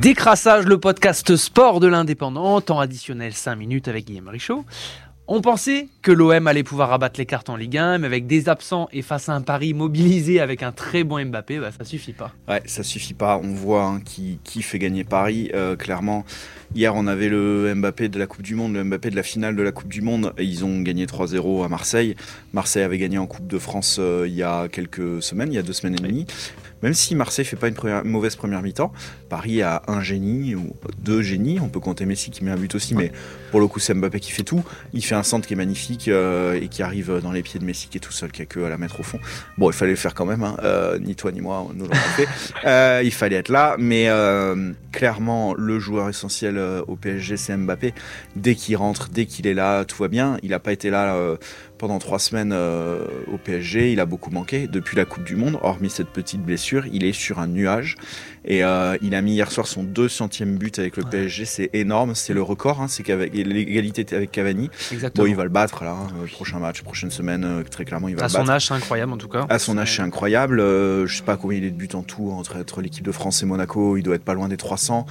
Décrassage, le podcast sport de l'indépendant, temps additionnel 5 minutes avec Guillaume Richaud. On pensait que l'OM allait pouvoir rabattre les cartes en Ligue 1, mais avec des absents et face à un Paris mobilisé avec un très bon Mbappé, bah, ça suffit pas. Ouais, ça suffit pas. On voit hein, qui, fait gagner Paris. Euh, clairement, hier on avait le Mbappé de la Coupe du Monde, le Mbappé de la finale de la Coupe du Monde. Et ils ont gagné 3-0 à Marseille. Marseille avait gagné en Coupe de France euh, il y a quelques semaines, il y a deux semaines et demie. Même si Marseille fait pas une, mauvaise première mi-temps, Paris a un génie ou deux génies. On peut compter Messi qui met un but aussi, mais pour le coup c'est Mbappé qui fait tout. Il fait un centre qui est magnifique euh, et qui arrive dans les pieds de Messi qui est tout seul, qui a que à la mettre au fond. Bon, il fallait le faire quand même. Hein. Euh, ni toi ni moi nous l'avons fait. Euh, il fallait être là, mais clairement le joueur essentiel au PSG c'est Mbappé. Dès qu'il rentre, dès qu'il est là, tout va bien. Il n'a pas été là pendant trois semaines euh, au PSG. Il a beaucoup manqué depuis la Coupe du Monde. Hormis cette petite blessure, il est sur un nuage. Et euh, il a mis hier soir son 200e but avec le PSG. C'est énorme. C'est le record. Hein. C'est l'égalité avec Cavani. Exactement. Bon, il va le battre là. Hein. prochain match, prochaine semaine. Euh, très clairement, il va à le battre. À son âge, c'est incroyable en tout cas. À son âge, c'est incroyable. je sais pas combien il est de buts en tout entre, entre l'équipe de France et Monaco. Il doit être pas loin des 300.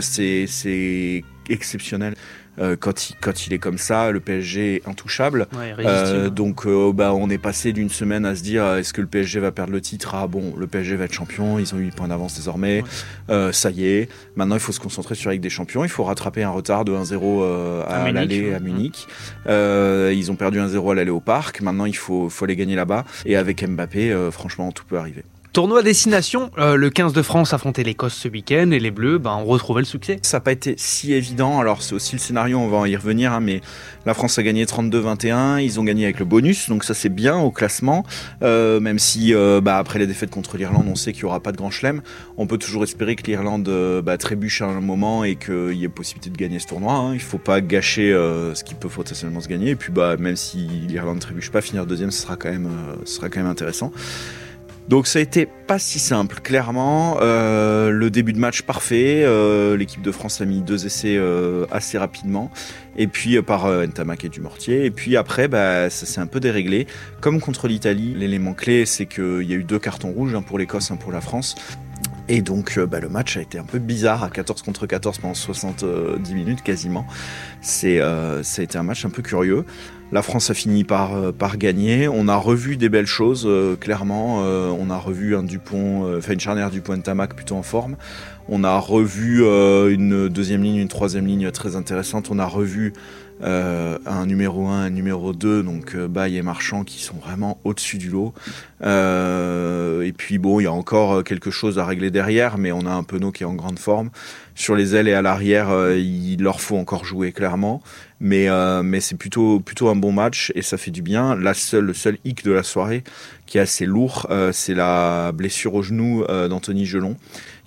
c'est exceptionnel. Euh, quand, il, quand il est comme ça, le PSG est intouchable. Euh, donc euh, bah, on est passé d'une semaine à se dire est-ce que le PSG va perdre le titre? Ah bon, le PSG va être champion, ils ont 8 points d'avance désormais, ça y est. Maintenant il faut se concentrer sur la Ligue des Champions, il faut rattraper un retard de 1-0 à, l'aller à Munich. ils ont perdu 1-0 à l'aller au parc, maintenant il faut, faut aller gagner là-bas. Et avec Mbappé, franchement tout peut arriver. Tournoi destination, euh, le 15 de France affrontait l'Écosse ce week-end et les Bleus ben, ont retrouvé le succès. Ça n'a pas été si évident, alors c'est aussi le scénario, on va y revenir, hein, mais la France a gagné 32-21, ils ont gagné avec le bonus, donc ça c'est bien au classement, euh, même si euh, bah, après les défaites contre l'Irlande, on sait qu'il n'y aura pas de grand chelem, on peut toujours espérer que l'Irlande bah, trébuche à un moment et qu'il y ait possibilité de gagner ce tournoi, hein. il ne faut pas gâcher ce qui peut potentiellement se gagner, et puis bah, même si l'Irlande ne trébuche pas, finir deuxième, ce sera quand même, ce sera quand même intéressant. Donc ça a été pas si simple, clairement. Euh, le début de match parfait, euh, l'équipe de France a mis deux essais euh, assez rapidement, et puis par Ntamak et Dumortier. Et puis après, bah, ça s'est un peu déréglé. Comme contre l'Italie, l'élément clé, c'est qu'il y a eu deux cartons rouges, un pour l'Écosse, un pour la France. Et donc bah, le match a été un peu bizarre à 14 contre 14 pendant 70 minutes quasiment. C'est, ça a été un match un peu curieux. La France a fini par, euh, par gagner. On a revu des belles choses, euh, clairement. Euh, on a revu un Dupont, enfin une charnière Dupont Tamac plutôt en forme. On a revu une deuxième ligne, une troisième ligne très intéressante. On a revu un numéro 1, un numéro 2, donc Baye et Marchand qui sont vraiment au-dessus du lot. et puis bon, il y a encore quelque chose à régler derrière, mais on a un Penaud qui est en grande forme. Sur les ailes et à l'arrière, il leur faut encore jouer clairement. Mais, euh, mais c'est plutôt, plutôt un bon match et ça fait du bien. La seule, le seul hic de la soirée qui est assez lourd, euh, c'est la blessure au genou euh, d'Anthony Gelon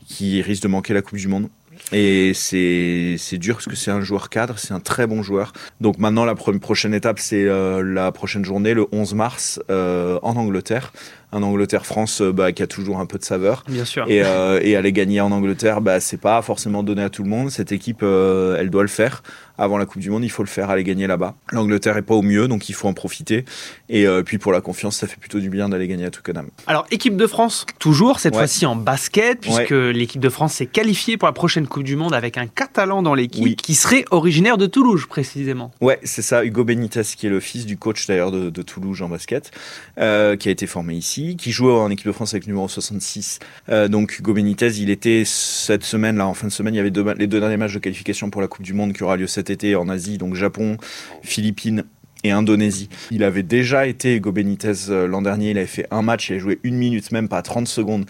qui risque de manquer la Coupe du Monde. Et c'est dur parce que c'est un joueur cadre, c'est un très bon joueur. Donc maintenant, la prochaine étape, c'est la prochaine journée, le 11 mars, en Angleterre un Angleterre-France euh, bah, qui a toujours un peu de saveur. Bien sûr. Et, euh, et aller gagner en Angleterre, bah, c'est pas forcément donné à tout le monde. Cette équipe, euh, elle doit le faire. Avant la Coupe du Monde, il faut le faire, aller gagner là-bas. L'Angleterre est pas au mieux, donc il faut en profiter. Et puis pour la confiance, ça fait plutôt du bien d'aller gagner à Twickenham. Alors, équipe de France, toujours, cette fois-ci en basket, puisque l'équipe de France s'est qualifiée pour la prochaine Coupe du Monde avec un Catalan dans l'équipe qui serait originaire de Toulouse, précisément. Ouais, c'est ça, Hugo Benitez, qui est le fils du coach d'ailleurs de, de Toulouse en basket, qui a été formé ici qui joue en équipe de France avec numéro 66. Euh, donc Hugo Benitez, il était cette semaine, là, en fin de semaine, il y avait les deux derniers matchs de qualification pour la Coupe du Monde qui aura lieu cet été en Asie, donc Japon, Philippines et Indonésie. Il avait déjà été Hugo Benitez euh, l'an dernier, il avait fait un match, il a joué une minute, même pas 30 secondes,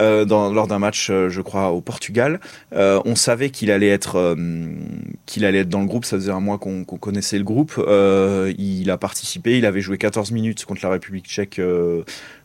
euh, lors d'un match, je crois, au Portugal. on savait qu'il allait être qu'il allait être dans le groupe, ça faisait un mois qu'on connaissait le groupe. il a participé, il avait joué 14 minutes contre la République tchèque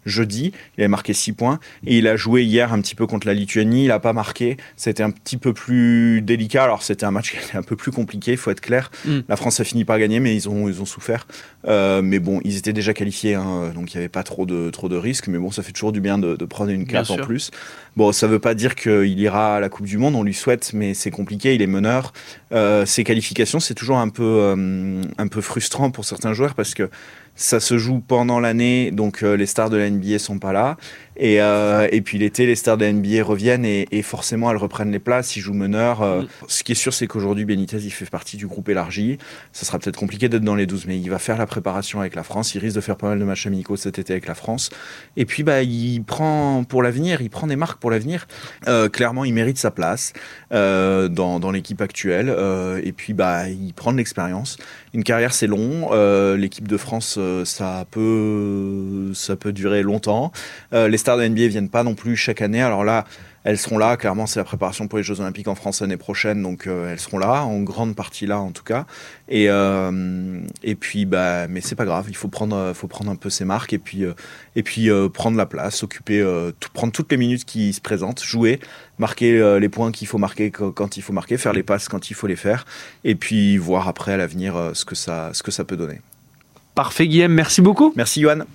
jeudi. Il avait marqué 6 points. Et il a joué hier un petit peu contre la Lituanie. Il n'a pas marqué. C'était un petit peu plus délicat. Alors, c'était un match qui était un peu plus compliqué, il faut être clair. Mm. La France a fini par gagner, mais ils ont, ils ont souffert. Euh, mais bon, ils étaient déjà qualifiés, hein, donc il n'y avait pas trop de, trop de risques. Mais bon, ça fait toujours du bien de, prendre une carte en plus. Bon, ça ne veut pas dire qu'il ira à la Coupe du Monde, on lui souhaite, mais c'est compliqué. Il est meneur. Euh, ses qualifications, c'est toujours un peu, euh, un peu frustrant pour certains joueurs parce que ça se joue pendant l'année, donc les stars de la NBA sont pas là. Et, euh, et puis l'été, les stars de la NBA reviennent et, et, forcément elles reprennent les places, ils jouent meneur. Euh, mm. Ce qui est sûr, c'est qu'aujourd'hui, Benitez, il fait partie du groupe élargi. Ça sera peut-être compliqué d'être dans les 12, mais il va faire la préparation avec la France. Il risque de faire pas mal de matchs amicaux cet été avec la France. Et puis, bah, il prend pour l'avenir, il prend des marques pour l'avenir. Euh, clairement, il mérite sa place euh, dans, dans l'équipe actuelle. Euh, et puis, bah, il prend de l'expérience. Une carrière, c'est long. Euh, l'équipe de France, ça peut, ça peut durer longtemps. les stars de NBA viennent pas non plus chaque année. Alors là, elles seront là. Clairement, c'est la préparation pour les Jeux Olympiques en France l'année prochaine, donc euh, elles seront là, en grande partie là en tout cas. Et, euh, et puis, bah, mais c'est pas grave. Il faut prendre, faut prendre un peu ses marques et puis, euh, et puis prendre la place, occuper, tout, prendre toutes les minutes qui se présentent, jouer, marquer les points qu'il faut marquer quand il faut marquer, faire les passes quand il faut les faire, et puis voir après à l'avenir ce que ça, ce que ça peut donner. Parfait, Guillaume. Merci beaucoup. Merci, Johan.